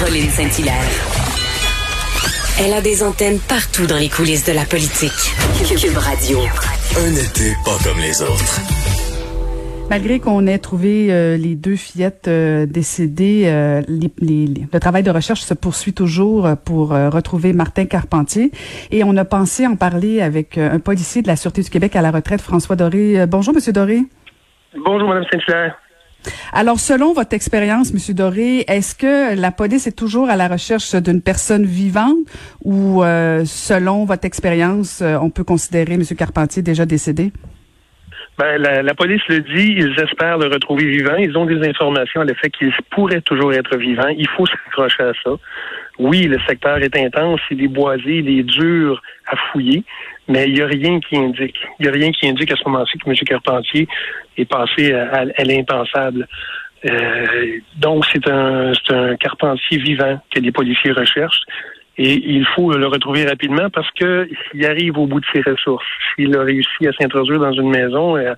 Caroline Saint-Hilaire. Elle a des antennes partout dans les coulisses de la politique. Cube Radio. Un été pas comme les autres. Malgré qu'on ait trouvé euh, les deux fillettes euh, décédées, euh, les- les- le travail de recherche se poursuit toujours euh, pour euh, retrouver Martin Carpentier. Et on a pensé en parler avec euh, un policier de la Sûreté du Québec à la retraite, François Doré. Euh, bonjour, Monsieur Doré. Bonjour, Madame Saint-Hilaire. Alors, selon votre expérience, Monsieur Doré, est-ce que la police est toujours à la recherche d'une personne vivante ou, euh, selon votre expérience, euh, on peut considérer Monsieur Carpentier déjà décédé? Ben, la, police le dit, ils espèrent le retrouver vivant. Ils ont des informations à l'effet qu'il pourrait toujours être vivant. Il faut s'accrocher à ça. Oui, le secteur est intense, il est boisé, il est dur à fouiller, mais il n'y a rien qui indique. Il n'y a rien qui indique à ce moment-ci que M. Carpentier est passé à, l'impensable. Euh, donc, c'est un, un Carpentier vivant que les policiers recherchent. Et il faut le retrouver rapidement parce que s'il arrive au bout de ses ressources, s'il a réussi à s'introduire dans une maison et à,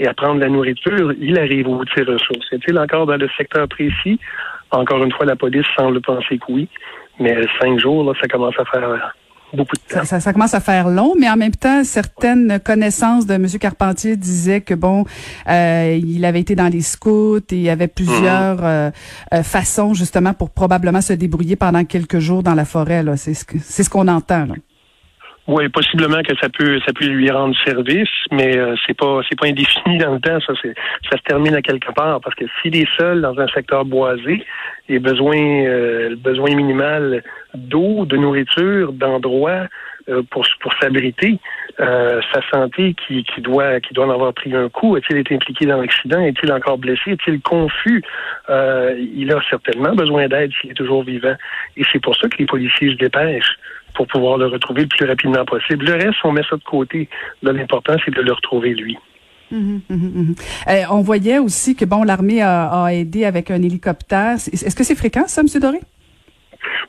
et à prendre la nourriture, il arrive au bout de ses ressources. Est-il encore dans le secteur précis? Encore une fois, la police semble penser que oui. Mais cinq jours, là, ça commence à faire beaucoup de temps. Ça, ça, ça commence à faire long, mais en même temps, certaines connaissances de M. Carpentier disaient que bon, euh, il avait été dans les scouts et il y avait plusieurs euh, euh, façons justement pour probablement se débrouiller pendant quelques jours dans la forêt. Là, c'est ce c'est ce qu'on entend. Là. Oui, possiblement que ça peut ça peut lui rendre service, mais euh, c'est pas c'est pas indéfini dans le temps. Ça c'est ça se termine à quelque part parce que s'il est seul dans un secteur boisé, les besoins euh, le besoin minimal d'eau, de nourriture, d'endroits euh, pour pour s'abriter, euh, sa santé qui qui doit qui doit en avoir pris un coup. Est-il été impliqué dans l'accident Est-il encore blessé Est-il confus Euh, Il a certainement besoin d'aide s'il est toujours vivant. Et c'est pour ça que les policiers se dépêchent pour pouvoir le retrouver le plus rapidement possible. Le reste, on met ça de côté. L'important, c'est de le retrouver lui. Mhm, mhm, mhm. Euh, on voyait aussi que bon, l'armée a, a aidé avec un hélicoptère. Est-ce que c'est fréquent, ça, M. Doré?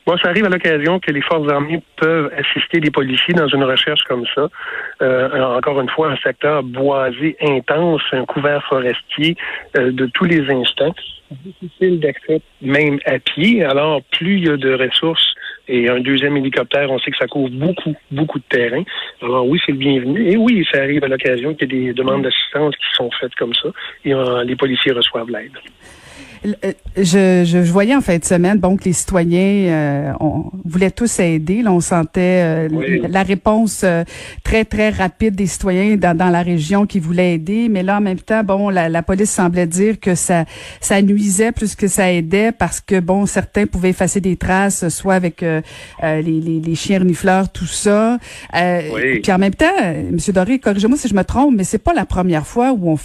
Bon, ça arrive à l'occasion que les forces armées peuvent assister les policiers dans une recherche comme ça. Euh, encore une fois, un secteur boisé intense, un couvert forestier euh, de tous les instants. Difficile d'accès, même à pied. Alors, plus il y a de ressources et un deuxième hélicoptère, on sait que ça couvre beaucoup, beaucoup de terrain. Alors oui, c'est le bienvenu. Et oui, ça arrive à l'occasion qu'il y ait des demandes d'assistance qui sont faites comme ça et euh, les policiers reçoivent l'aide. Euh, Je, je, je voyais en fin de semaine bon que les citoyens euh, on voulaient tous aider. Là, on sentait euh, Oui. la réponse euh, très très rapide des citoyens dans, dans la région qui voulaient aider. Mais là, en même temps, bon, la, la police semblait dire que ça ça nuisait plus que ça aidait parce que bon, certains pouvaient effacer des traces, soit avec euh, euh, les, les, les chiens renifleurs, tout ça. Euh, Oui. Puis en même temps, Monsieur Doré, corrigez-moi si je me trompe, mais c'est pas la première fois où on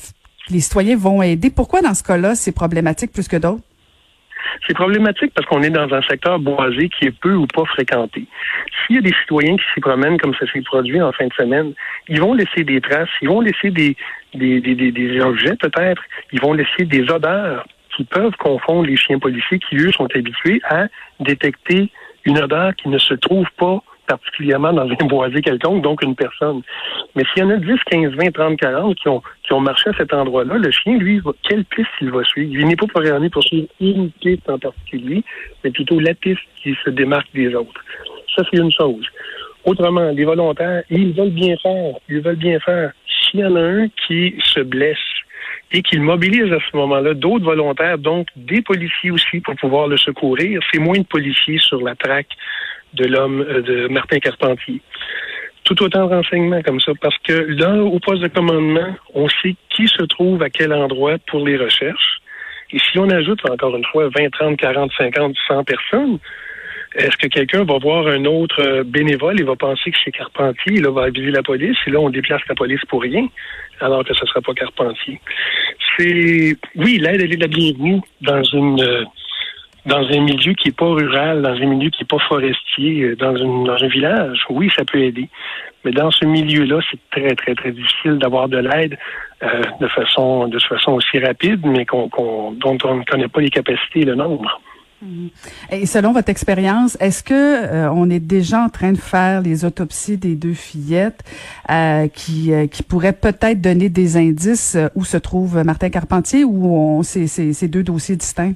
les citoyens vont aider. Pourquoi dans ce cas-là, c'est problématique plus que d'autres? C'est problématique parce qu'on est dans un secteur boisé qui est peu ou pas fréquenté. S'il y a des citoyens qui s'y promènent comme ça s'est produit en fin de semaine, ils vont laisser des traces, ils vont laisser des, des, objets peut-être, ils vont laisser des odeurs qui peuvent confondre les chiens policiers qui, eux, sont habitués à détecter une odeur qui ne se trouve pas particulièrement dans un boisé quelconque, donc une personne. Mais s'il y en a 10, 15, 20, 30, 40 qui ont, qui ont marché à cet endroit-là, le chien, lui, quelle piste il va suivre? Il n'est pas programmé pour suivre une piste en particulier, mais plutôt la piste qui se démarque des autres. Ça, c'est une chose. Autrement, les volontaires, ils veulent bien faire. Ils veulent bien faire. S'il y en a un qui se blesse et qu'il mobilise à ce moment-là d'autres volontaires, donc des policiers aussi pour pouvoir le secourir, c'est moins de policiers sur la traque de l'homme euh, de Martin Carpentier. Tout autant de renseignements comme ça, parce que là, au poste de commandement, on sait qui se trouve à quel endroit pour les recherches. Et si on ajoute encore une fois 20, 30, 40, 50, 100 personnes, est-ce que quelqu'un va voir un autre euh, bénévole et va penser que c'est Carpentier, et là, va aviser la police, et là, on déplace la police pour rien, alors que ce ne sera pas Carpentier? C'est, oui, l'aide, elle est la bienvenue dans une, euh, dans un milieu qui est pas rural, dans un milieu qui est pas forestier, euh, dans, une, dans un village, oui, ça peut aider. Mais dans ce milieu-là, c'est très, très, très difficile d'avoir de l'aide euh, de façon de façon aussi rapide, mais qu'on, qu'on, dont on ne connaît pas les capacités et le nombre. Et selon votre expérience, est-ce que euh, on est déjà en train de faire les autopsies des deux fillettes euh, qui euh, qui pourraient peut-être donner des indices où se trouve Martin Carpentier ou on c'est c'est deux dossiers distincts?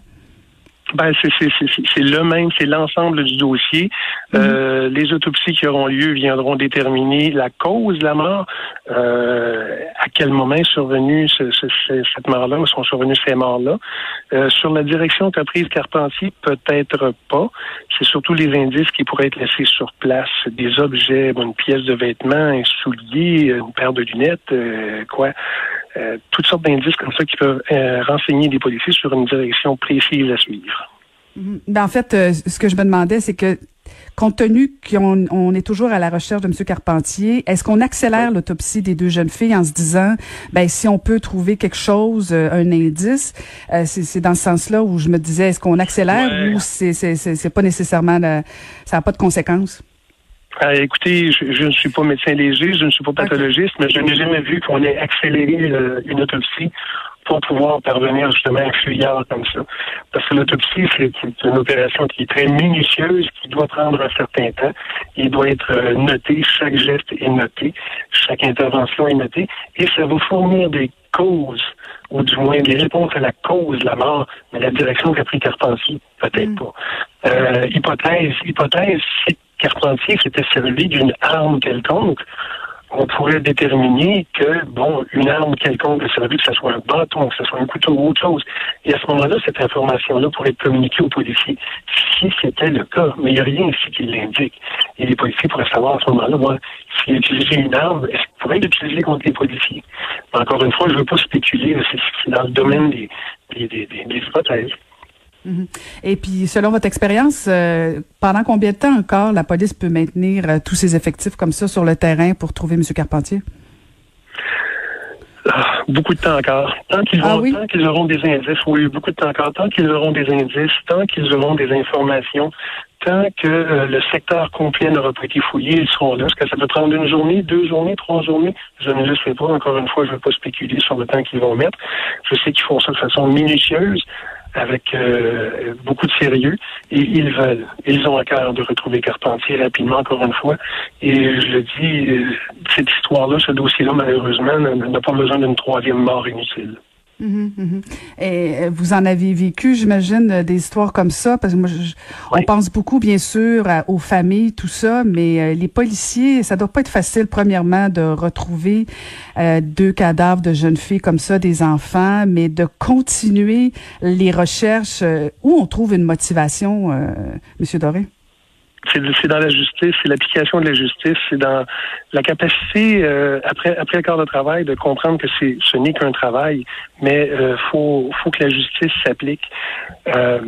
Ben, c'est le même, c'est l'ensemble du dossier. Mhm. euh, les autopsies qui auront lieu viendront déterminer la cause de la mort, euh, à quel moment est survenue ce, ce, cette mort-là, ou sont survenues ces morts-là. Euh, sur la direction qu'a prise Carpentier, peut-être pas. C'est surtout les indices qui pourraient être laissés sur place, des objets, une pièce de vêtement, un soulier, une paire de lunettes, euh, quoi. Euh, toutes sortes d'indices comme ça qui peuvent euh, renseigner des policiers sur une direction précise à suivre. Mhm. Ben, en fait, euh, ce que je me demandais, c'est que compte tenu qu'on on est toujours à la recherche de M. Carpentier, est-ce qu'on accélère l'autopsie des deux jeunes filles en se disant, ben si on peut trouver quelque chose, un indice, c'est dans ce sens-là où je me disais, est-ce qu'on accélère ou c'est c'est pas nécessairement, ça n'a pas de conséquences? Euh, écoutez, je, ne suis pas médecin légiste, je ne suis pas pathologiste, mais je n'ai jamais vu qu'on ait accéléré euh, une autopsie pour pouvoir parvenir justement à un fuyard comme ça. Parce que l'autopsie, c'est une opération qui est très minutieuse, qui doit prendre un certain temps. Il doit être euh, noté, chaque geste est noté, chaque intervention est notée, et ça va fournir des causes, ou du moins des réponses à la cause de la mort, mais la direction qu'a pris Carpentier, peut-être mm. pas. Euh, hypothèse, hypothèse, c'est Carpentier s'était servi d'une arme quelconque, on pourrait déterminer que, bon, une arme quelconque a servi, que ce soit un bâton, que ce soit un couteau ou autre chose. Et à ce moment-là, cette information-là pourrait être communiquée aux policiers, si c'était le cas. Mais il n'y a rien ici qui l'indique. Et les policiers pourraient savoir à ce moment-là, moi, s'il utilisé une arme, est-ce qu'il pourrait l'utiliser contre les policiers? encore une fois, je ne veux pas spéculer, c'est dans le domaine des, des, des, des hypothèses. Mhm. Et puis, selon votre expérience, euh, pendant combien de temps encore la police peut maintenir euh, tous ses effectifs comme ça sur le terrain pour trouver M. Carpentier? Ah, beaucoup de temps encore. Tant qu'ils ah qu'ils auront des indices, oui, beaucoup de temps encore. Tant qu'ils auront des indices, tant qu'ils auront des informations, tant que euh, le secteur complet n'aura pas été fouillé, ils seront là. Est-ce que ça peut prendre une journée, deux journées, trois journées? Je ne le sais pas. Encore une fois, je ne veux pas spéculer sur le temps qu'ils vont mettre. Je sais qu'ils font ça de façon minutieuse avec euh, beaucoup de sérieux et ils veulent, ils ont à cœur de retrouver Carpentier rapidement, encore une fois. Et je le dis, euh, cette histoire-là, ce dossier-là, malheureusement, n'a pas besoin d'une troisième mort inutile. Mhm, mhm. Et euh, vous en avez vécu, j'imagine, euh, des histoires comme ça, parce que moi, on pense beaucoup, bien sûr, aux familles, tout ça, mais euh, les policiers, ça doit pas être facile, premièrement, de retrouver deux cadavres de jeunes filles comme ça, des enfants, mais de continuer les recherches où on trouve une motivation, Monsieur Doré? C'est dans la justice, c'est l'application de la justice, c'est dans la capacité, euh, après, après le corps de travail, de comprendre que c'est ce n'est qu'un travail, mais euh, faut, faut que la justice s'applique. Euh,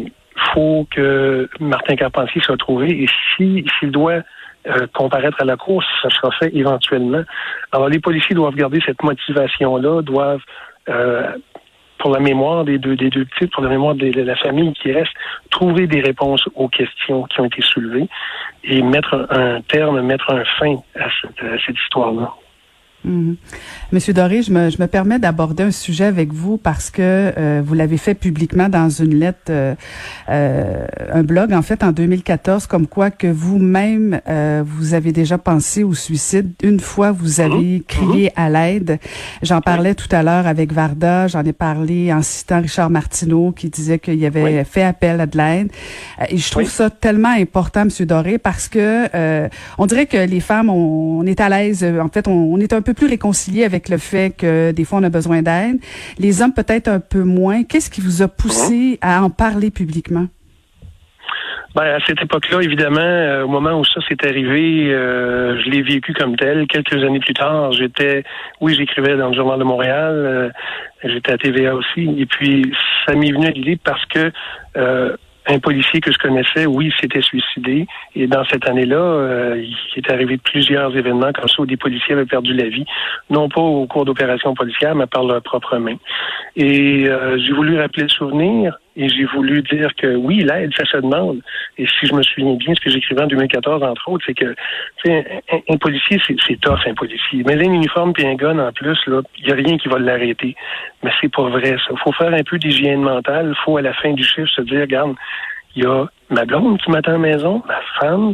faut que Martin Carpentier soit trouvé et si s'il doit euh, comparaître à la course, ça sera fait éventuellement. Alors les policiers doivent garder cette motivation-là, doivent euh, pour la mémoire des deux, des deux petites, pour la mémoire de la famille qui reste, trouver des réponses aux questions qui ont été soulevées et mettre un terme, mettre un fin à cette, à cette histoire-là. Mhm. Monsieur Doré, je me, je me permets d'aborder un sujet avec vous parce que euh, vous l'avez fait publiquement dans une lettre, euh, euh, un blog en fait en 2014, comme quoi que vous-même vous avez déjà pensé au suicide. Une fois, vous mhm. avez crié mhm. à l'aide. J'en parlais tout à l'heure avec Varda. J'en ai parlé en citant Richard Martineau qui disait qu'il avait fait appel à de l'aide. Et je trouve ça tellement important, Monsieur Doré, parce que on dirait que les femmes, on, est à l'aise. En fait, on, on est un peu plus réconcilié avec le fait que des fois on a besoin d'aide. Les hommes peut-être un peu moins. Qu'est-ce qui vous a poussé à en parler publiquement? Ben, à cette époque-là, évidemment, euh, au moment où ça s'est arrivé, euh, je l'ai vécu comme tel. Quelques années plus tard, j'étais, oui, j'écrivais dans le Journal de Montréal, euh, j'étais à TVA aussi, et puis ça m'est venu à l'idée parce que un policier que je connaissais, oui, s'était suicidé. Et dans cette année-là, euh, il est arrivé plusieurs événements comme ça où des policiers avaient perdu la vie, non pas au cours d'opérations policières, mais par leurs propres mains. Et euh, j'ai voulu rappeler le souvenir et j'ai voulu dire que oui, l'aide, ça se demande. Et si je me souviens bien, ce que j'écrivais en 2014, entre autres, c'est que un, policier, c'est tough, un policier. Mais un uniforme puis un gun en plus, il n'y a rien qui va l'arrêter. Mais c'est pas vrai, ça. faut faire un peu d'hygiène mentale. Faut, à la fin du chiffre, se dire, regarde, il y a ma blonde qui m'attend à la maison, ma femme,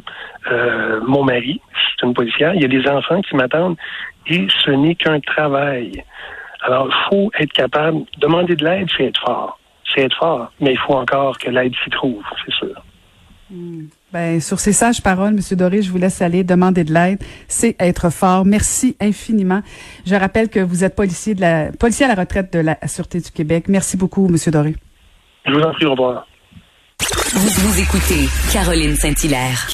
euh, mon mari, c'est une policière, il y a des enfants qui m'attendent, et ce n'est qu'un travail. Alors, il faut être capable, demander de l'aide, c'est être fort. C'est être fort, mais il faut encore que l'aide s'y trouve, c'est sûr. Hmm. Ben, sur ces sages paroles, Monsieur Doré, je vous laisse aller demander de l'aide. C'est être fort. Merci infiniment. Je rappelle que vous êtes policier de la policier à la retraite de la Sûreté du Québec. Merci beaucoup, Monsieur Doré. Je vous en prie, au revoir. Vous, vous écoutez Caroline Saint-Hilaire.